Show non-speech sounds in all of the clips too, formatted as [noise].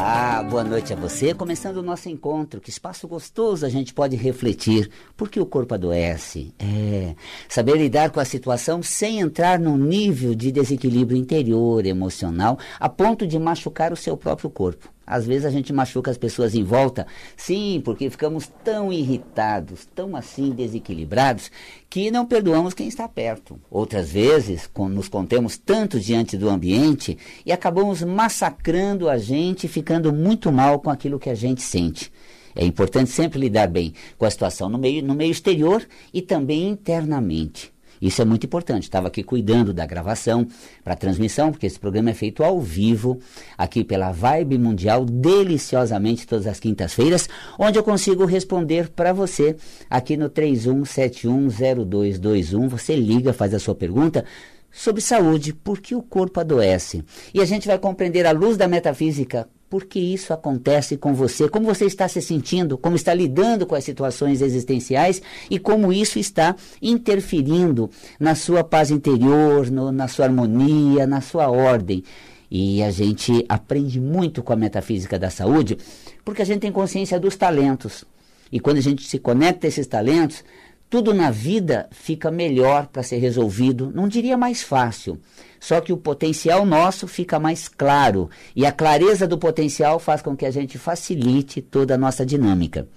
Olá, boa noite a você. Começando o nosso encontro, que espaço gostoso a gente pode refletir. Por que o corpo adoece? É saber lidar com a situação sem entrar num nível de desequilíbrio interior, emocional, a ponto de machucar o seu próprio corpo. Às vezes a gente machuca as pessoas em volta, sim, porque ficamos tão irritados, tão assim desequilibrados, que não perdoamos quem está perto. Outras vezes, nos contemos tanto diante do ambiente e acabamos massacrando a gente, ficando muito mal com aquilo que a gente sente. É importante sempre lidar bem com a situação no meio, no meio exterior e também internamente. Isso é muito importante. Estava aqui cuidando da gravação para transmissão, porque esse programa é feito ao vivo, aqui pela Vibe Mundial, deliciosamente todas as quintas-feiras, onde eu consigo responder para você aqui no 31710221. Você liga, faz a sua pergunta sobre saúde, por que o corpo adoece. E a gente vai compreender à luz da metafísica por que isso acontece com você, como você está se sentindo, como está lidando com as situações existenciais e como isso está interferindo na sua paz interior, no, na sua harmonia, na sua ordem. E a gente aprende muito com a metafísica da saúde porque a gente tem consciência dos talentos. E quando a gente se conecta a esses talentos, tudo na vida fica melhor para ser resolvido, não diria mais fácil, só que o potencial nosso fica mais claro e a clareza do potencial faz com que a gente facilite toda a nossa dinâmica.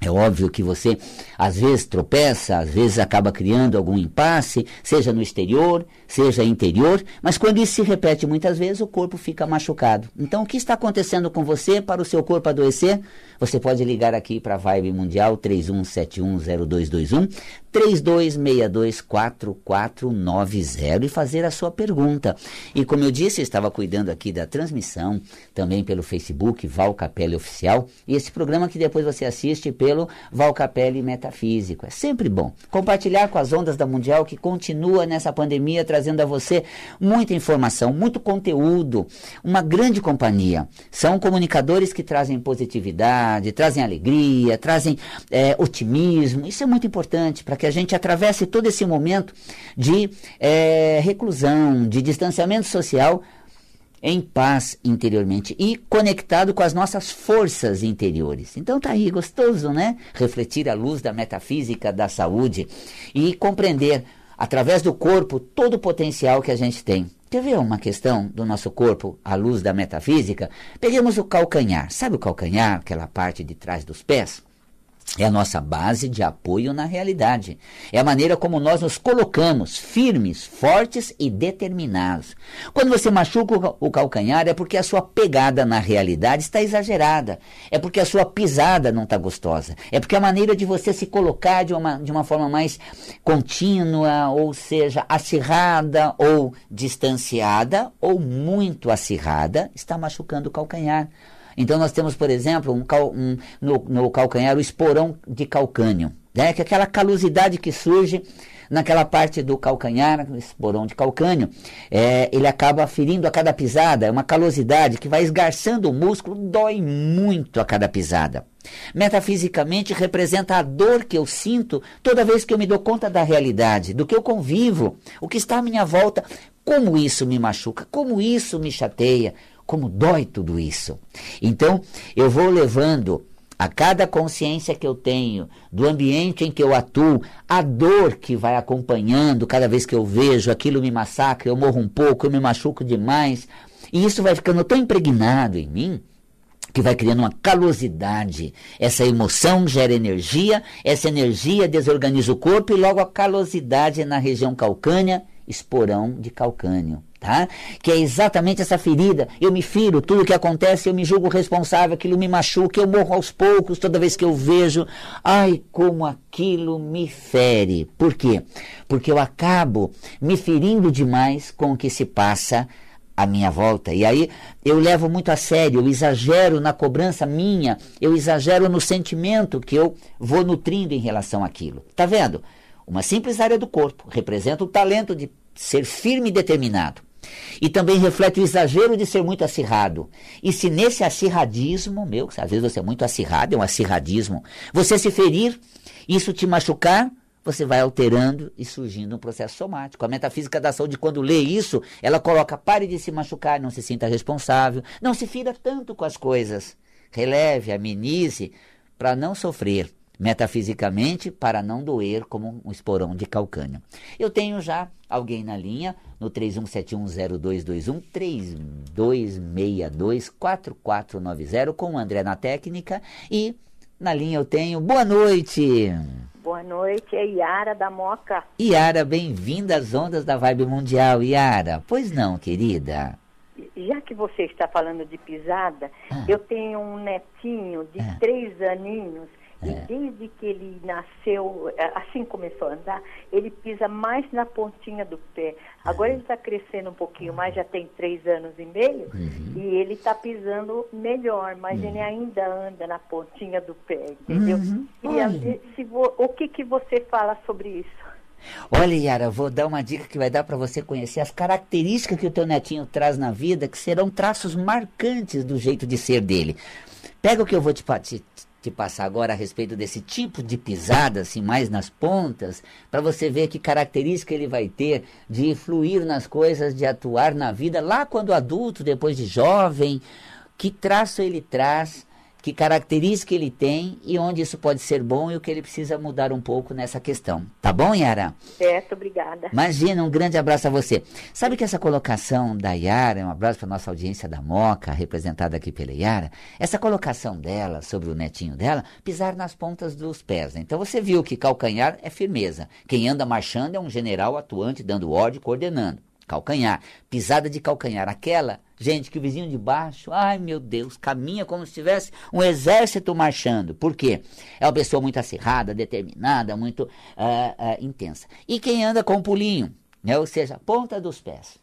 É óbvio que você às vezes tropeça, às vezes acaba criando algum impasse, seja no exterior, seja interior, mas quando isso se repete muitas vezes, o corpo fica machucado. Então, o que está acontecendo com você para o seu corpo adoecer? Você pode ligar aqui para a Vibe Mundial 31710221, 32624490 e fazer a sua pergunta. E como eu disse, eu estava cuidando aqui da transmissão, também pelo Facebook, Val Capelli Oficial, e esse programa que depois você assiste pelo Val Capelli Metafísico. É sempre bom compartilhar com as ondas da Mundial que continua nessa pandemia trazendo a você muita informação, muito conteúdo, uma grande companhia. São comunicadores que trazem positividade, trazem alegria, trazem é, otimismo. Isso é muito importante para que a gente atravesse todo esse momento de é, reclusão, de distanciamento social em paz interiormente e conectado com as nossas forças interiores. Então tá aí gostoso, né? Refletir a luz da metafísica da saúde e compreender através do corpo todo o potencial que a gente tem. Quer ver uma questão do nosso corpo à luz da metafísica? Peguemos o calcanhar. Sabe o calcanhar, aquela parte de trás dos pés? É a nossa base de apoio na realidade. É a maneira como nós nos colocamos firmes, fortes e determinados. Quando você machuca o calcanhar, é porque a sua pegada na realidade está exagerada. É porque a sua pisada não está gostosa. É porque a maneira de você se colocar de uma, de uma forma mais contínua, ou seja, acirrada ou distanciada, ou muito acirrada, está machucando o calcanhar. Então nós temos, por exemplo, um, cal, um no, no, calcanhar o esporão de calcânio, né? que é aquela calosidade que surge naquela parte do calcanhar, esporão de calcânio, é, ele acaba ferindo a cada pisada, é uma calosidade que vai esgarçando o músculo, dói muito a cada pisada. Metafisicamente representa a dor que eu sinto toda vez que eu me dou conta da realidade, do que eu convivo, o que está à minha volta, como isso me machuca, como isso me chateia, como dói tudo isso. Então, eu vou levando a cada consciência que eu tenho do ambiente em que eu atuo, a dor que vai acompanhando cada vez que eu vejo aquilo me massacra, eu morro um pouco, eu me machuco demais, e isso vai ficando tão impregnado em mim que vai criando uma calosidade. Essa emoção gera energia, essa energia desorganiza o corpo e logo a calosidade na região calcânea, esporão de calcânio tá? Que é exatamente essa ferida. Eu me firo, tudo que acontece eu me julgo responsável, aquilo me machuca, eu morro aos poucos toda vez que eu vejo. Ai, como aquilo me fere. Por quê? Porque eu acabo me ferindo demais com o que se passa à minha volta. E aí eu levo muito a sério, eu exagero na cobrança minha, eu exagero no sentimento que eu vou nutrindo em relação àquilo. Tá vendo? Uma simples área do corpo representa o talento de ser firme e determinado. E também reflete o exagero de ser muito acirrado. E se nesse acirradismo, meu, às vezes você é muito acirrado, é um acirradismo, você se ferir, isso te machucar, você vai alterando e surgindo um processo somático. A metafísica da saúde, quando lê isso, ela coloca: pare de se machucar, não se sinta responsável, não se fira tanto com as coisas. Releve, amenize para não sofrer metafisicamente para não doer como um esporão de calcânio. Eu tenho já alguém na linha no 31710221 32624490 com o André na técnica e na linha eu tenho boa noite. Boa noite, é Yara da Moca. Yara, bem-vinda às ondas da Vibe Mundial, Yara. Pois não, querida? Já que você está falando de pisada, ah. eu tenho um netinho de ah. três aninhos e é. desde que ele nasceu, é, assim começou a andar, ele pisa mais na pontinha do pé. Agora ele está crescendo um pouquinho mais, já tem três anos e meio, uhum. e ele está pisando melhor, mas uhum. ele ainda anda na pontinha do pé, entendeu? Uhum. E se vo, o que, que você fala sobre isso? Olha, Yara, vou dar uma dica que vai dar para você conhecer as características que o teu netinho traz na vida, que serão traços marcantes do jeito de ser dele. Pega o que eu vou te, te, te passar agora a respeito desse tipo de pisada, assim, mais nas pontas, para você ver que característica ele vai ter de fluir nas coisas, de atuar na vida, lá quando adulto, depois de jovem, que traço ele traz que característica ele tem e onde isso pode ser bom e o que ele precisa mudar um pouco nessa questão. Tá bom, Yara? Certo, obrigada. Imagina, um grande abraço a você. Sabe que essa colocação da Yara, um abraço para nossa audiência da Moca, representada aqui pela Yara, essa colocação dela sobre o netinho dela, pisar nas pontas dos pés. Né? Então você viu que calcanhar é firmeza. Quem anda marchando é um general atuante, dando ordem, coordenando calcanhar, pisada de calcanhar, aquela, gente, que o vizinho de baixo, ai meu Deus, caminha como se tivesse um exército marchando. Por quê? É uma pessoa muito acirrada, determinada, muito uh, uh, intensa. E quem anda com pulinho, né? ou seja, ponta dos pés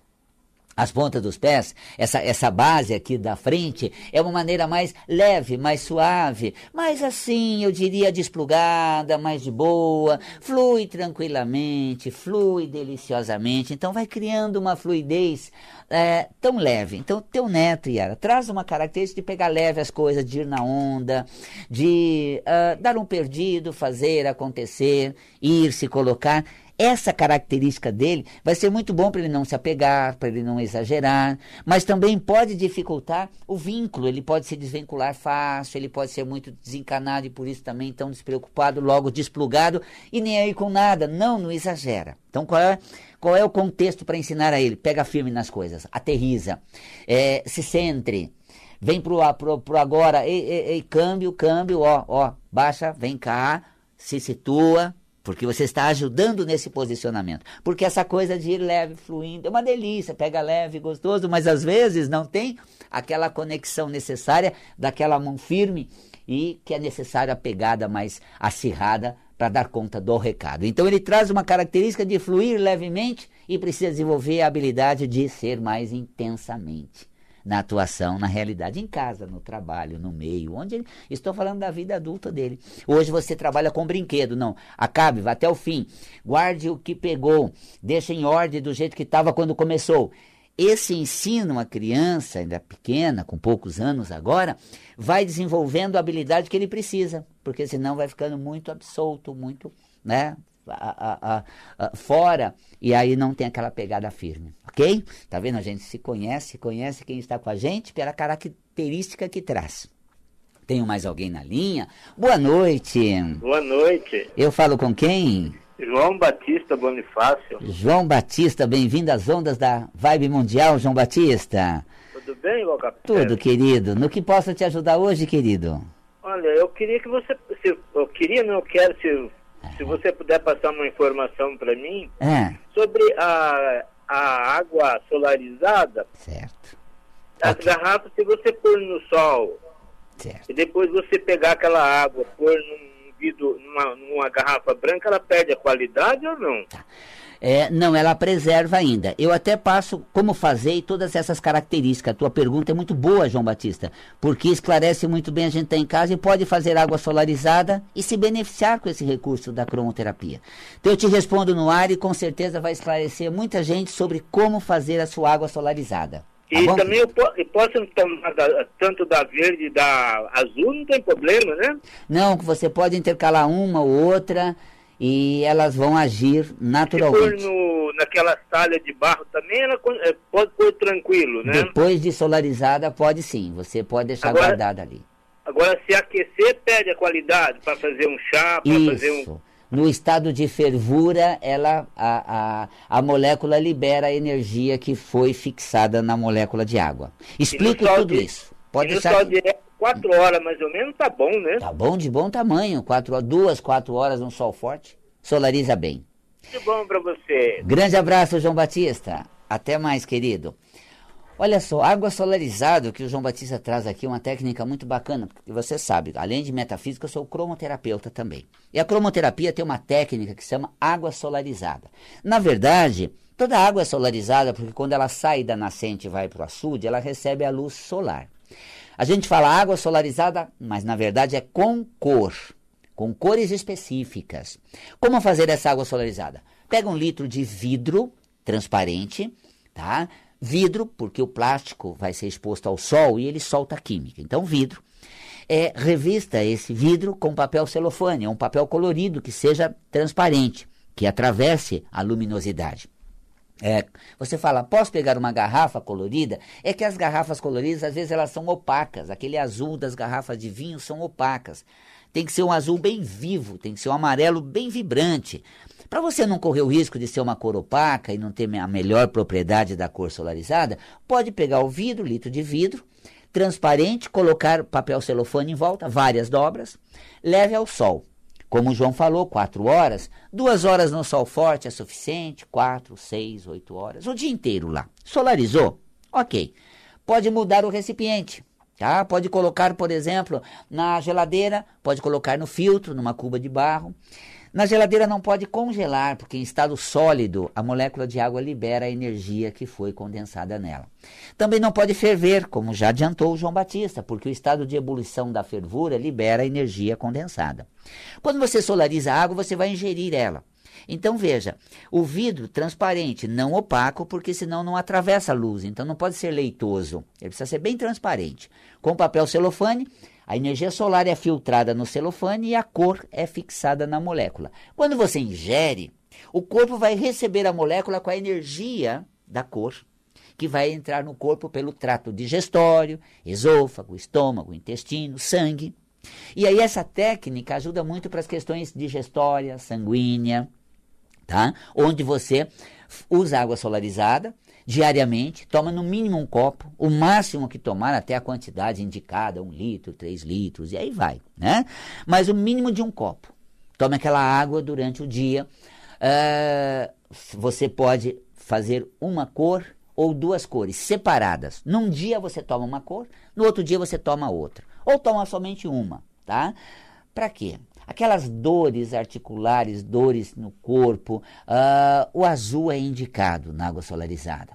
as pontas dos pés, essa, essa base aqui da frente, é uma maneira mais leve, mais suave, mais assim, eu diria, desplugada, mais de boa, flui tranquilamente, flui deliciosamente. Então vai criando uma fluidez é, tão leve. Então, teu neto, Yara, traz uma característica de pegar leve as coisas, de ir na onda, de uh, dar um perdido, fazer acontecer, ir, se colocar essa característica dele vai ser muito bom para ele não se apegar, para ele não exagerar, mas também pode dificultar o vínculo. Ele pode se desvincular fácil, ele pode ser muito desencanado e por isso também tão despreocupado, logo desplugado e nem aí com nada. Não, não exagera. Então qual é, qual é o contexto para ensinar a ele? Pega firme nas coisas, aterriza, é, se centre. Vem pro, pro, pro agora, ei, ei, ei, câmbio, câmbio, ó, ó, baixa, vem cá, se situa, porque você está ajudando nesse posicionamento. Porque essa coisa de ir leve, fluindo, é uma delícia, pega leve, gostoso, mas às vezes não tem aquela conexão necessária daquela mão firme e que é necessária a pegada mais acirrada para dar conta do recado. Então ele traz uma característica de fluir levemente e precisa desenvolver a habilidade de ser mais intensamente na atuação, na realidade, em casa, no trabalho, no meio, onde ele, estou falando da vida adulta dele. Hoje você trabalha com brinquedo, não, acabe, vá até o fim, guarde o que pegou, deixe em ordem do jeito que estava quando começou. Esse ensino a criança, ainda pequena, com poucos anos agora, vai desenvolvendo a habilidade que ele precisa, porque senão vai ficando muito absolto, muito, né, a, a, a, fora e aí não tem aquela pegada firme, ok? Tá vendo? A gente se conhece, conhece quem está com a gente pela característica que traz. Tenho mais alguém na linha? Boa noite. Boa noite. Eu falo com quem? João Batista Bonifácio. João Batista, bem-vindo às ondas da Vibe Mundial, João Batista. Tudo bem, capitão? Tudo, querido. No que posso te ajudar hoje, querido? Olha, eu queria que você. Se, eu queria, não eu quero, se se você puder passar uma informação para mim é. sobre a, a água solarizada. Certo. As okay. garrafas, se você pôr no sol certo. e depois você pegar aquela água, pôr num vidro, numa, numa garrafa branca, ela perde a qualidade ou não? Tá. É, não, ela preserva ainda. Eu até passo como fazer e todas essas características. A tua pergunta é muito boa, João Batista, porque esclarece muito bem a gente está em casa e pode fazer água solarizada e se beneficiar com esse recurso da cromoterapia. Então eu te respondo no ar e com certeza vai esclarecer muita gente sobre como fazer a sua água solarizada. Tá e bom? também eu, eu, posso tomar da, tanto da verde e da azul, não tem problema, né? Não, você pode intercalar uma ou outra e elas vão agir naturalmente. Se for no, naquela talha de barro também, ela é, pode pôr tranquilo, né? Depois de solarizada, pode sim. Você pode deixar agora, guardada ali. Agora, se aquecer, perde a qualidade para fazer um chá, para fazer um... No estado de fervura, ela, a, a, a molécula libera a energia que foi fixada na molécula de água. Explico tudo de, isso. Pode deixar. Sol direto, quatro horas mais ou menos, tá bom, né? Tá bom, de bom tamanho. Quatro, duas, quatro horas um sol forte. Solariza bem. Muito bom para você. Grande abraço, João Batista. Até mais, querido. Olha só, água solarizada, que o João Batista traz aqui, uma técnica muito bacana, porque você sabe, além de metafísica, eu sou cromoterapeuta também. E a cromoterapia tem uma técnica que se chama água solarizada. Na verdade, toda água é solarizada porque quando ela sai da nascente e vai para o açude, ela recebe a luz solar. A gente fala água solarizada, mas na verdade é com cor, com cores específicas. Como fazer essa água solarizada? Pega um litro de vidro transparente, tá? Vidro, porque o plástico vai ser exposto ao sol e ele solta química. Então, vidro. É, revista esse vidro com papel celofane, um papel colorido que seja transparente, que atravesse a luminosidade. É, você fala, posso pegar uma garrafa colorida? É que as garrafas coloridas, às vezes, elas são opacas. Aquele azul das garrafas de vinho são opacas. Tem que ser um azul bem vivo, tem que ser um amarelo bem vibrante. Para você não correr o risco de ser uma cor opaca e não ter a melhor propriedade da cor solarizada, pode pegar o vidro, litro de vidro, transparente, colocar papel celofane em volta, várias dobras, leve ao sol. Como o João falou, quatro horas, duas horas no sol forte é suficiente, quatro, seis, oito horas, o dia inteiro lá. Solarizou? Ok. Pode mudar o recipiente. Tá? Pode colocar, por exemplo, na geladeira, pode colocar no filtro, numa cuba de barro. Na geladeira não pode congelar, porque em estado sólido a molécula de água libera a energia que foi condensada nela. Também não pode ferver, como já adiantou João Batista, porque o estado de ebulição da fervura libera a energia condensada. Quando você solariza a água, você vai ingerir ela. Então veja, o vidro transparente, não opaco, porque senão não atravessa a luz, então não pode ser leitoso. Ele precisa ser bem transparente. Com papel celofane, a energia solar é filtrada no celofane e a cor é fixada na molécula. Quando você ingere, o corpo vai receber a molécula com a energia da cor, que vai entrar no corpo pelo trato digestório, esôfago, estômago, intestino, sangue. E aí essa técnica ajuda muito para as questões digestória, sanguínea, tá? Onde você usa água solarizada, diariamente, toma no mínimo um copo, o máximo que tomar até a quantidade indicada, um litro, três litros, e aí vai, né? Mas o mínimo de um copo. Tome aquela água durante o dia. Uh, você pode fazer uma cor ou duas cores separadas. Num dia você toma uma cor, no outro dia você toma outra. Ou toma somente uma, tá? Para quê? Aquelas dores articulares, dores no corpo, uh, o azul é indicado na água solarizada.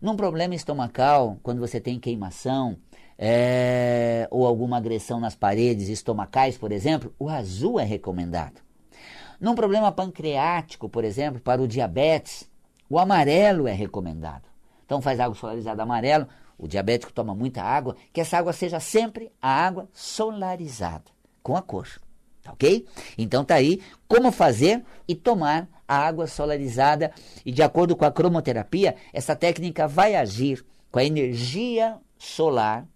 Num problema estomacal, quando você tem queimação, é, ou alguma agressão nas paredes estomacais, por exemplo, o azul é recomendado. Num problema pancreático, por exemplo, para o diabetes, o amarelo é recomendado. Então faz água solarizada amarelo, o diabético toma muita água, que essa água seja sempre a água solarizada, com a cor. Tá ok? Então tá aí como fazer e tomar a água solarizada. E de acordo com a cromoterapia, essa técnica vai agir com a energia solar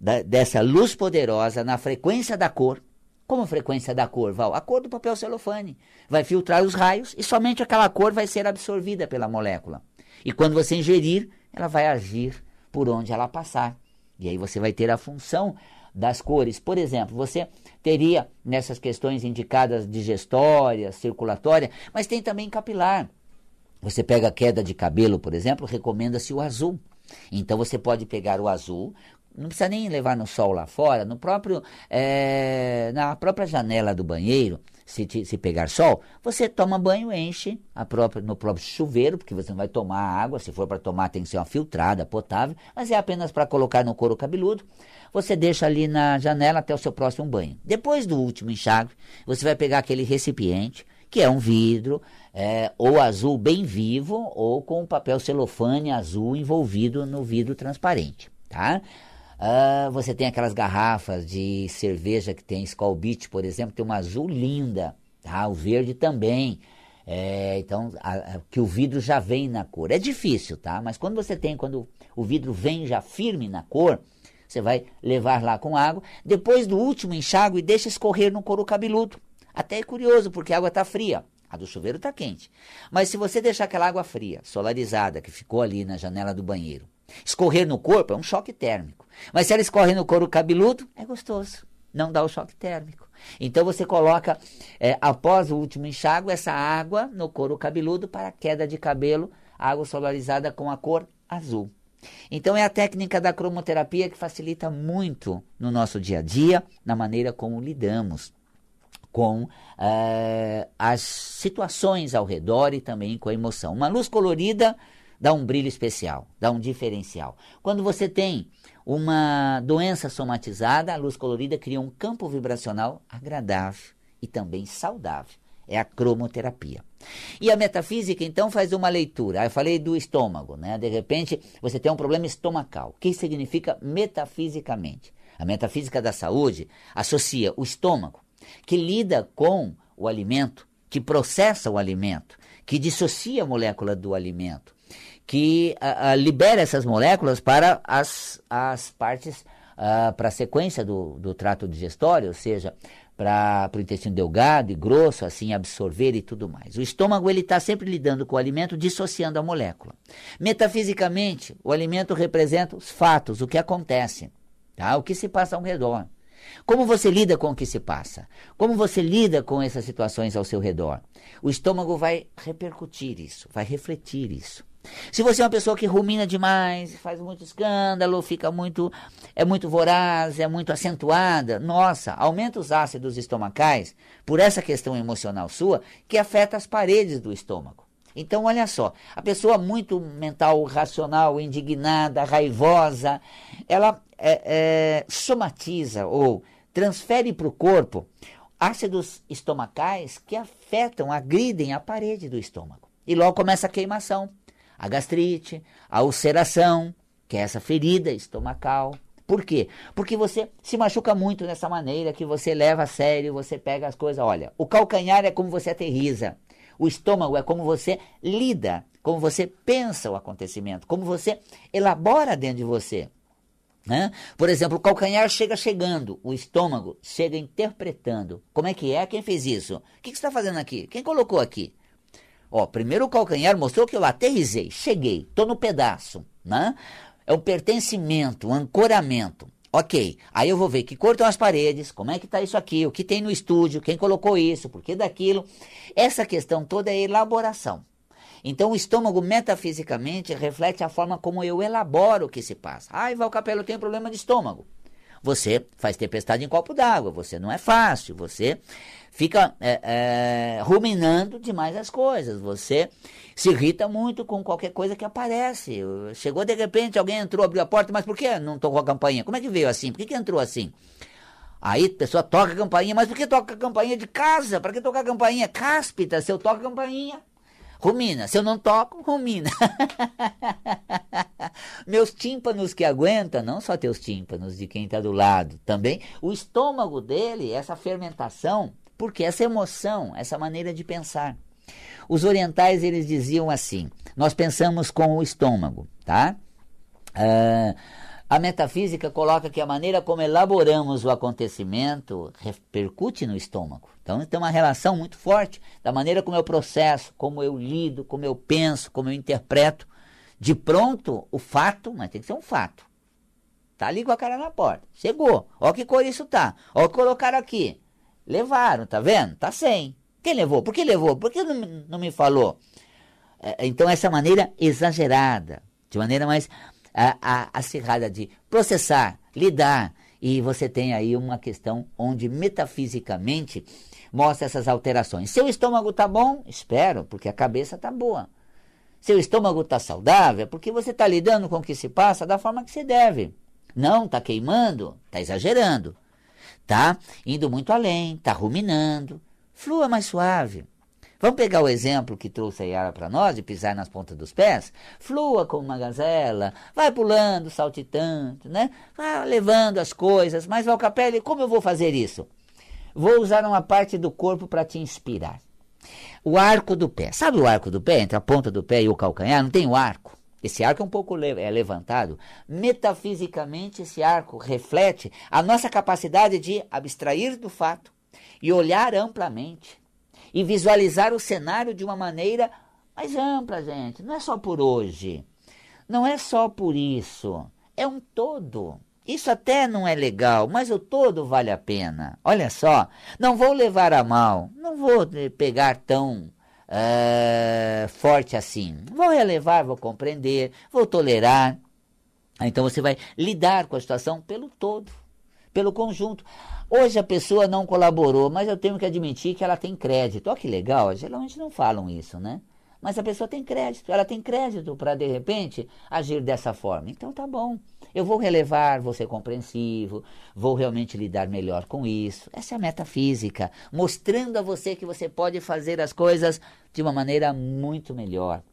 da, dessa luz poderosa na frequência da cor. Como frequência da cor, Val? A cor do papel celofane. Vai filtrar os raios e somente aquela cor vai ser absorvida pela molécula. E quando você ingerir, ela vai agir por onde ela passar. E aí você vai ter a função das cores. Por exemplo, você teria nessas questões indicadas digestória, circulatória, mas tem também capilar. Você pega queda de cabelo, por exemplo, recomenda-se o azul. Então você pode pegar o azul, não precisa nem levar no sol lá fora, no próprio, é, na própria janela do banheiro, se, te, se pegar sol, você toma banho, enche a própria, no próprio chuveiro, porque você não vai tomar água, se for para tomar tem que ser uma filtrada, potável, mas é apenas para colocar no couro cabeludo. Você deixa ali na janela até o seu próximo banho. Depois do último enxágue, você vai pegar aquele recipiente, que é um vidro, é, ou azul bem vivo, ou com papel celofane azul envolvido no vidro transparente, tá? Uh, você tem aquelas garrafas de cerveja que tem Skull Beach, por exemplo, tem uma azul linda. tá? O verde também. É, então, a, a, que o vidro já vem na cor. É difícil, tá? Mas quando você tem, quando o vidro vem já firme na cor, você vai levar lá com água. Depois do último enxágue, deixa escorrer no couro cabeludo. Até é curioso, porque a água está fria. A do chuveiro está quente. Mas se você deixar aquela água fria, solarizada, que ficou ali na janela do banheiro, escorrer no corpo, é um choque térmico. Mas se ela escorre no couro cabeludo, é gostoso. Não dá o choque térmico. Então você coloca, é, após o último enxágue, essa água no couro cabeludo para queda de cabelo, água solarizada com a cor azul. Então é a técnica da cromoterapia que facilita muito no nosso dia a dia, na maneira como lidamos com uh, as situações ao redor e também com a emoção. Uma luz colorida dá um brilho especial, dá um diferencial. Quando você tem uma doença somatizada, a luz colorida cria um campo vibracional agradável e também saudável. É a cromoterapia. E a metafísica, então, faz uma leitura. Eu falei do estômago, né? De repente, você tem um problema estomacal. O que significa metafisicamente? A metafísica da saúde associa o estômago que lida com o alimento, que processa o alimento, que dissocia a molécula do alimento, que uh, libera essas moléculas para as, as partes, uh, para a sequência do, do trato digestório, ou seja, para o intestino delgado e grosso, assim absorver e tudo mais. O estômago ele está sempre lidando com o alimento, dissociando a molécula. Metafisicamente, o alimento representa os fatos, o que acontece, tá? o que se passa ao redor. Como você lida com o que se passa? Como você lida com essas situações ao seu redor? O estômago vai repercutir isso, vai refletir isso. Se você é uma pessoa que rumina demais, faz muito escândalo, fica muito é muito voraz, é muito acentuada, nossa, aumenta os ácidos estomacais por essa questão emocional sua que afeta as paredes do estômago. Então, olha só, a pessoa muito mental, racional, indignada, raivosa, ela é, é, somatiza ou transfere para o corpo ácidos estomacais que afetam, agridem a parede do estômago. E logo começa a queimação, a gastrite, a ulceração, que é essa ferida estomacal. Por quê? Porque você se machuca muito dessa maneira que você leva a sério, você pega as coisas. Olha, o calcanhar é como você aterriza. O estômago é como você lida, como você pensa o acontecimento, como você elabora dentro de você. Né? Por exemplo, o calcanhar chega chegando, o estômago chega interpretando. Como é que é? Quem fez isso? O que, que você está fazendo aqui? Quem colocou aqui? Ó, primeiro o calcanhar mostrou que eu aterrisei, cheguei, estou no pedaço. Né? É um pertencimento, um ancoramento. Ok, aí eu vou ver que cor estão as paredes, como é que está isso aqui, o que tem no estúdio, quem colocou isso, por que daquilo. Essa questão toda é elaboração. Então, o estômago, metafisicamente, reflete a forma como eu elaboro o que se passa. Ai, Val Capelo, eu tenho problema de estômago. Você faz tempestade em copo d'água, você não é fácil, você fica é, é, ruminando demais as coisas, você se irrita muito com qualquer coisa que aparece. Chegou de repente, alguém entrou, abriu a porta, mas por que não tocou a campainha? Como é que veio assim? Por que, que entrou assim? Aí a pessoa toca a campainha, mas por que toca a campainha de casa? Para que tocar a campainha? Cáspita, se eu toco a campainha, rumina. Se eu não toco, rumina. [laughs] Meus tímpanos que aguentam, não só teus tímpanos de quem está do lado, também o estômago dele, essa fermentação, porque essa emoção, essa maneira de pensar. Os orientais eles diziam assim: nós pensamos com o estômago, tá? Uh, a metafísica coloca que a maneira como elaboramos o acontecimento repercute no estômago. Então tem uma relação muito forte da maneira como eu processo, como eu lido, como eu penso, como eu interpreto. De pronto, o fato, mas tem que ser um fato. Tá ali com a cara na porta. Chegou. Ó que cor isso tá. Ó que colocaram aqui. Levaram, tá vendo? Tá sem. Quem levou? Por que levou? Por que não, não me falou? É, então, essa maneira exagerada, de maneira mais a, a, acirrada de processar, lidar, e você tem aí uma questão onde metafisicamente mostra essas alterações. Seu estômago está bom? Espero, porque a cabeça está boa. Seu estômago está saudável? Porque você está lidando com o que se passa da forma que se deve. Não, está queimando? Está exagerando. Está indo muito além, está ruminando, Flua mais suave. Vamos pegar o exemplo que trouxe a Yara para nós, de pisar nas pontas dos pés? Flua como uma gazela, vai pulando, saltitando, né? Vai levando as coisas. Mas, Valcapelli, como eu vou fazer isso? Vou usar uma parte do corpo para te inspirar. O arco do pé. Sabe o arco do pé? Entre a ponta do pé e o calcanhar, não tem o arco. Esse arco é um pouco le é levantado. Metafisicamente, esse arco reflete a nossa capacidade de abstrair do fato e olhar amplamente e visualizar o cenário de uma maneira mais ampla, gente. Não é só por hoje. Não é só por isso. É um todo. Isso até não é legal, mas o todo vale a pena. Olha só, não vou levar a mal, não vou pegar tão uh, forte assim. Vou relevar, vou compreender, vou tolerar. Então você vai lidar com a situação pelo todo, pelo conjunto. Hoje a pessoa não colaborou, mas eu tenho que admitir que ela tem crédito. Olha que legal, geralmente não falam isso, né? Mas a pessoa tem crédito, ela tem crédito para de repente agir dessa forma. Então tá bom. Eu vou relevar, vou ser compreensivo, vou realmente lidar melhor com isso. Essa é a metafísica, mostrando a você que você pode fazer as coisas de uma maneira muito melhor,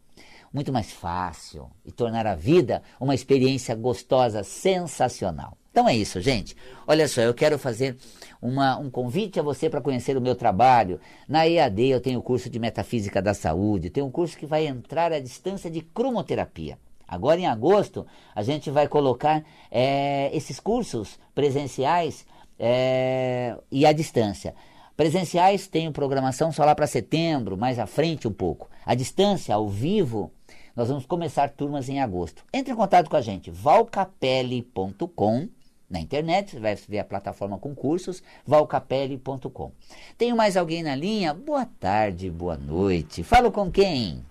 muito mais fácil e tornar a vida uma experiência gostosa, sensacional. Então é isso, gente. Olha só, eu quero fazer uma, um convite a você para conhecer o meu trabalho. Na EAD eu tenho o curso de Metafísica da Saúde, tenho um curso que vai entrar à distância de cromoterapia. Agora, em agosto, a gente vai colocar é, esses cursos presenciais é, e à distância. Presenciais tem programação só lá para setembro, mais à frente um pouco. À distância, ao vivo, nós vamos começar turmas em agosto. Entre em contato com a gente, valcapelli.com na internet, você vai ver a plataforma com cursos, valcapelli.com. Tenho mais alguém na linha? Boa tarde, boa noite. Falo com quem?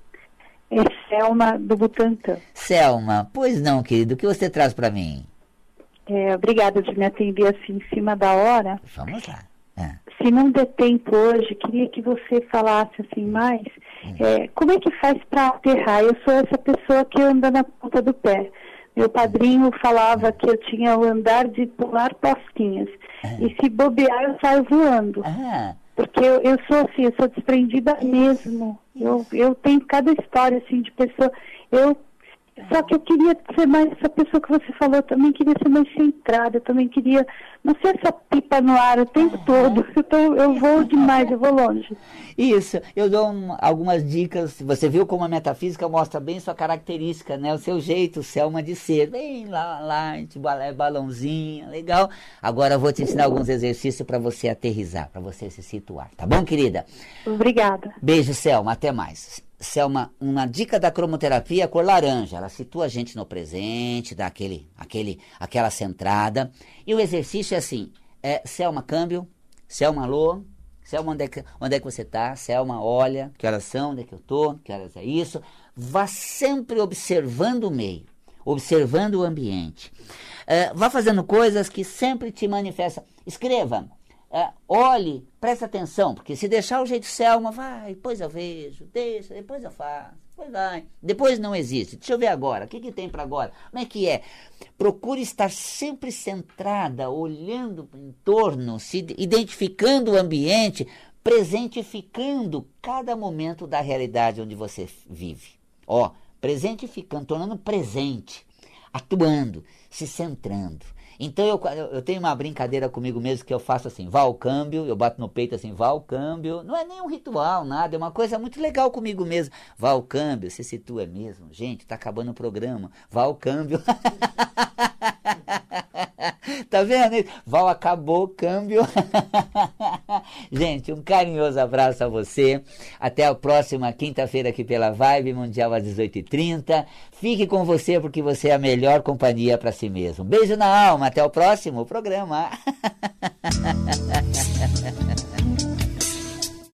É Selma do Butantã. Selma, pois não, querido, o que você traz para mim? É, obrigada de me atender assim em cima da hora. Vamos lá. É. Se não der tempo hoje, queria que você falasse assim mais. Hum. É, como é que faz para aterrar? Eu sou essa pessoa que anda na ponta do pé. Meu padrinho falava que eu tinha o andar de pular postinhas. É. E se bobear, eu saio voando. Ah. Porque eu, eu sou assim, eu sou desprendida mesmo. Eu, eu tenho cada história assim de pessoa. Eu só que eu queria ser mais essa pessoa que você falou, eu também queria ser mais centrada, eu também queria não ser essa pipa no ar o tempo todo. [laughs] Então eu vou demais, eu vou longe. Isso, eu dou um, algumas dicas. Você viu como a metafísica mostra bem sua característica, né? O seu jeito, Selma de ser. Bem lá, lá, é balãozinho, legal. Agora eu vou te ensinar alguns exercícios para você aterrizar, para você se situar. Tá bom, querida? Obrigada. Beijo, Selma. Até mais. Selma, uma dica da cromoterapia cor laranja. Ela situa a gente no presente, dá aquele, aquele, aquela centrada. E o exercício é assim: é, Selma, câmbio. Selma, alô. Selma, onde é, que, onde é que você está? Selma, olha, que horas são, onde é que eu estou, que horas é isso. Vá sempre observando o meio, observando o ambiente. É, vá fazendo coisas que sempre te manifestam. Escreva é, olhe, preste atenção, porque se deixar o jeito Selma, vai, depois eu vejo, deixa, depois eu faço, depois vai. Depois não existe. Deixa eu ver agora, o que, que tem para agora? Como é que é? Procure estar sempre centrada, olhando em torno, se identificando o ambiente, presentificando cada momento da realidade onde você vive. Ó, presentificando, tornando presente, atuando, se centrando. Então eu, eu tenho uma brincadeira comigo mesmo que eu faço assim, vá ao câmbio, eu bato no peito assim, vá ao câmbio. Não é nem um ritual, nada, é uma coisa muito legal comigo mesmo. Vá ao câmbio, se situa mesmo. Gente, tá acabando o programa. Vá ao câmbio. [laughs] [laughs] tá vendo? Val acabou o câmbio. [laughs] Gente, um carinhoso abraço a você. Até a próxima quinta-feira aqui pela Vibe Mundial às 18h30. Fique com você porque você é a melhor companhia para si mesmo. Beijo na alma. Até o próximo programa. [laughs]